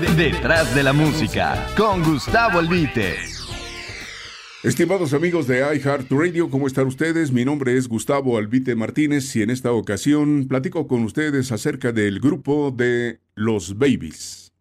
Detrás de la música, con Gustavo Albite. Estimados amigos de iHeartRadio, ¿cómo están ustedes? Mi nombre es Gustavo Albite Martínez y en esta ocasión platico con ustedes acerca del grupo de Los Babies.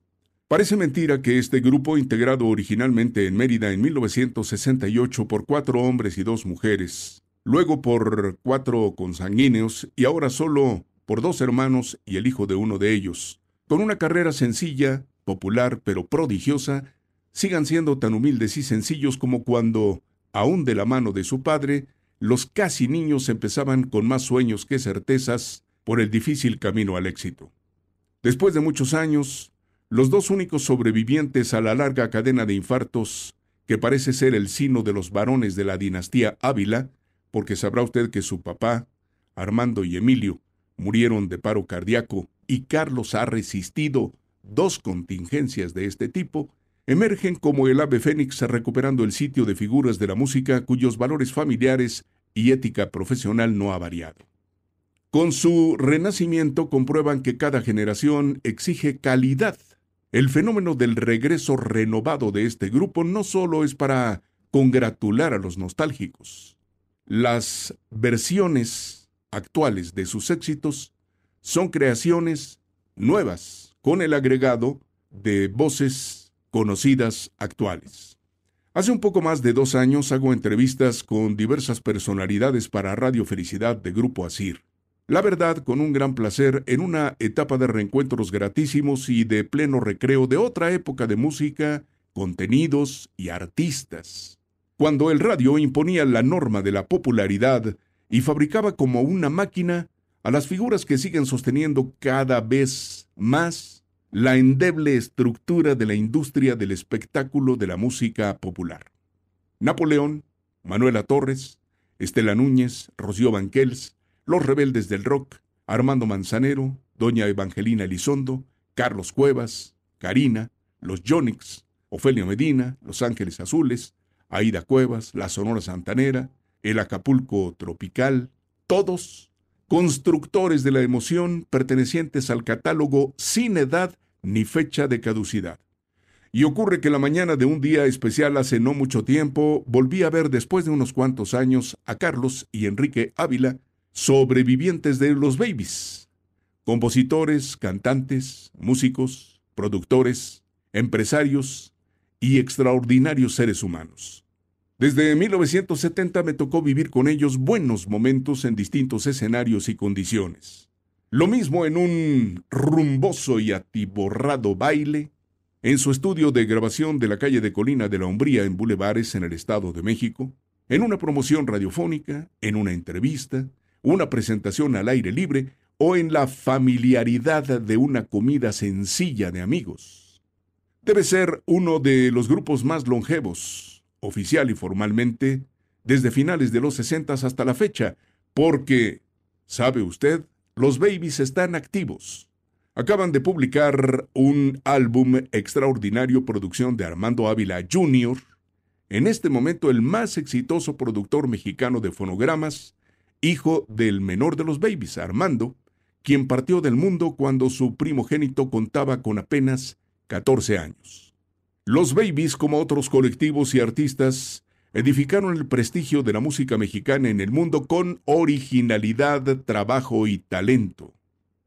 Parece mentira que este grupo, integrado originalmente en Mérida en 1968 por cuatro hombres y dos mujeres, luego por cuatro consanguíneos y ahora solo por dos hermanos y el hijo de uno de ellos, con una carrera sencilla, popular pero prodigiosa, sigan siendo tan humildes y sencillos como cuando, aún de la mano de su padre, los casi niños empezaban con más sueños que certezas por el difícil camino al éxito. Después de muchos años, los dos únicos sobrevivientes a la larga cadena de infartos, que parece ser el sino de los varones de la dinastía Ávila, porque sabrá usted que su papá, Armando y Emilio, murieron de paro cardíaco y Carlos ha resistido dos contingencias de este tipo, emergen como el ave fénix recuperando el sitio de figuras de la música cuyos valores familiares y ética profesional no ha variado. Con su renacimiento comprueban que cada generación exige calidad. El fenómeno del regreso renovado de este grupo no solo es para congratular a los nostálgicos. Las versiones actuales de sus éxitos son creaciones nuevas con el agregado de voces conocidas actuales. Hace un poco más de dos años hago entrevistas con diversas personalidades para Radio Felicidad de Grupo Asir. La verdad, con un gran placer en una etapa de reencuentros gratísimos y de pleno recreo de otra época de música, contenidos y artistas. Cuando el radio imponía la norma de la popularidad y fabricaba como una máquina a las figuras que siguen sosteniendo cada vez más la endeble estructura de la industria del espectáculo de la música popular. Napoleón, Manuela Torres, Estela Núñez, Rocío Banquels, Los Rebeldes del Rock, Armando Manzanero, Doña Evangelina Elizondo, Carlos Cuevas, Karina, Los Jonix, Ofelia Medina, Los Ángeles Azules, Aida Cuevas, La Sonora Santanera, el Acapulco Tropical, todos constructores de la emoción pertenecientes al catálogo sin edad ni fecha de caducidad. Y ocurre que la mañana de un día especial hace no mucho tiempo volví a ver después de unos cuantos años a Carlos y Enrique Ávila, sobrevivientes de los Babies, compositores, cantantes, músicos, productores, empresarios y extraordinarios seres humanos. Desde 1970 me tocó vivir con ellos buenos momentos en distintos escenarios y condiciones. Lo mismo en un rumboso y atiborrado baile, en su estudio de grabación de la calle de Colina de la Umbría en Bulevares en el Estado de México, en una promoción radiofónica, en una entrevista, una presentación al aire libre o en la familiaridad de una comida sencilla de amigos. Debe ser uno de los grupos más longevos, oficial y formalmente, desde finales de los 60 hasta la fecha, porque, ¿sabe usted? Los Babies están activos. Acaban de publicar un álbum extraordinario producción de Armando Ávila Jr., en este momento el más exitoso productor mexicano de fonogramas, hijo del menor de los Babies, Armando, quien partió del mundo cuando su primogénito contaba con apenas 14 años. Los Babies, como otros colectivos y artistas, edificaron el prestigio de la música mexicana en el mundo con originalidad, trabajo y talento.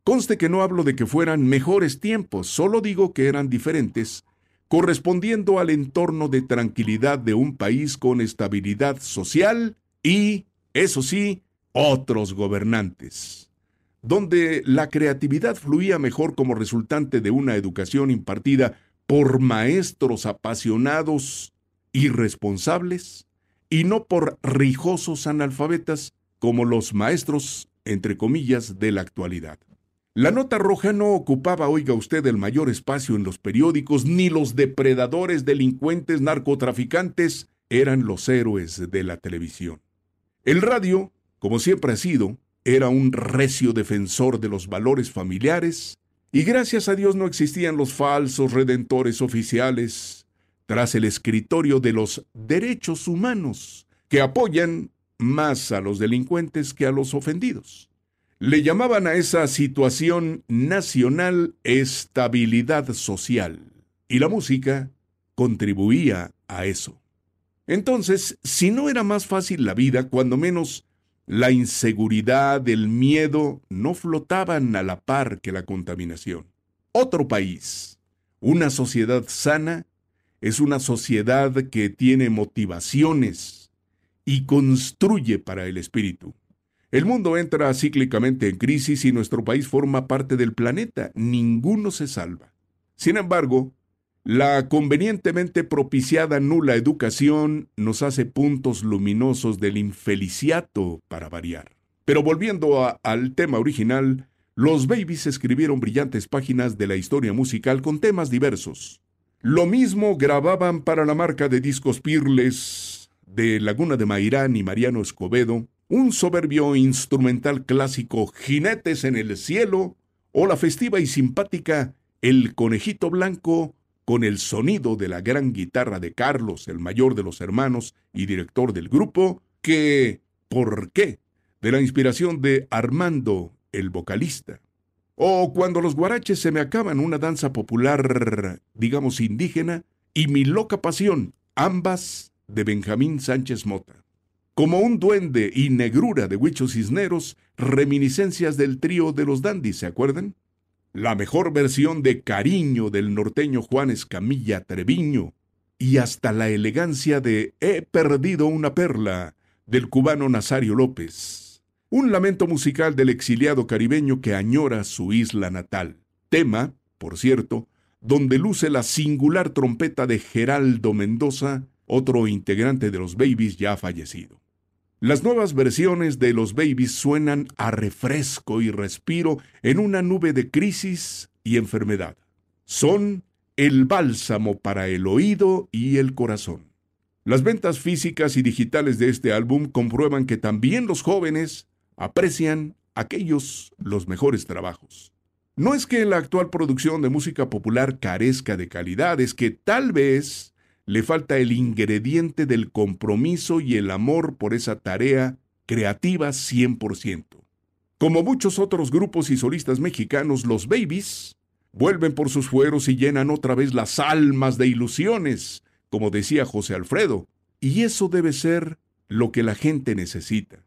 Conste que no hablo de que fueran mejores tiempos, solo digo que eran diferentes, correspondiendo al entorno de tranquilidad de un país con estabilidad social y, eso sí, otros gobernantes, donde la creatividad fluía mejor como resultante de una educación impartida por maestros apasionados y responsables, y no por rijosos analfabetas como los maestros, entre comillas, de la actualidad. La nota roja no ocupaba, oiga usted, el mayor espacio en los periódicos, ni los depredadores, delincuentes, narcotraficantes eran los héroes de la televisión. El radio, como siempre ha sido, era un recio defensor de los valores familiares y gracias a Dios no existían los falsos redentores oficiales tras el escritorio de los derechos humanos, que apoyan más a los delincuentes que a los ofendidos. Le llamaban a esa situación nacional estabilidad social. y la música contribuía a eso. Entonces, si no era más fácil la vida, cuando menos la inseguridad, el miedo no flotaban a la par que la contaminación. Otro país, una sociedad sana, es una sociedad que tiene motivaciones y construye para el espíritu. El mundo entra cíclicamente en crisis y nuestro país forma parte del planeta. Ninguno se salva. Sin embargo, la convenientemente propiciada nula educación nos hace puntos luminosos del infeliciato para variar. Pero volviendo al tema original, los Babies escribieron brillantes páginas de la historia musical con temas diversos. Lo mismo grababan para la marca de discos Pirles de Laguna de Mairán y Mariano Escobedo, un soberbio instrumental clásico Jinetes en el cielo o la festiva y simpática El conejito blanco con el sonido de la gran guitarra de Carlos, el mayor de los hermanos y director del grupo, que, ¿por qué? De la inspiración de Armando, el vocalista. O cuando los guaraches se me acaban una danza popular, digamos indígena, y mi loca pasión, ambas de Benjamín Sánchez Mota. Como un duende y negrura de Huichos Cisneros, reminiscencias del trío de los dandis, ¿se acuerdan? La mejor versión de cariño del norteño Juan Escamilla Treviño y hasta la elegancia de He perdido una perla del cubano Nazario López. Un lamento musical del exiliado caribeño que añora su isla natal. Tema, por cierto, donde luce la singular trompeta de Geraldo Mendoza, otro integrante de los Babies ya fallecido. Las nuevas versiones de los Babies suenan a refresco y respiro en una nube de crisis y enfermedad. Son el bálsamo para el oído y el corazón. Las ventas físicas y digitales de este álbum comprueban que también los jóvenes aprecian aquellos los mejores trabajos. No es que la actual producción de música popular carezca de calidad, es que tal vez le falta el ingrediente del compromiso y el amor por esa tarea creativa 100%. Como muchos otros grupos y solistas mexicanos, los Babies vuelven por sus fueros y llenan otra vez las almas de ilusiones, como decía José Alfredo, y eso debe ser lo que la gente necesita.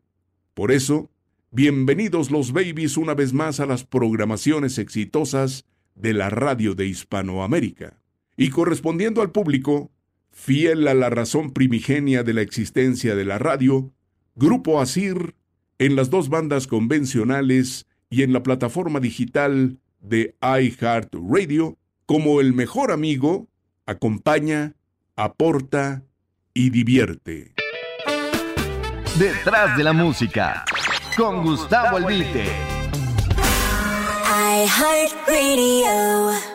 Por eso, bienvenidos los Babies una vez más a las programaciones exitosas de la radio de Hispanoamérica. Y correspondiendo al público, fiel a la razón primigenia de la existencia de la radio, Grupo Asir en las dos bandas convencionales y en la plataforma digital de iHeartRadio, como el mejor amigo, acompaña, aporta y divierte. Detrás de la música, con Gustavo Albite. iHeartRadio.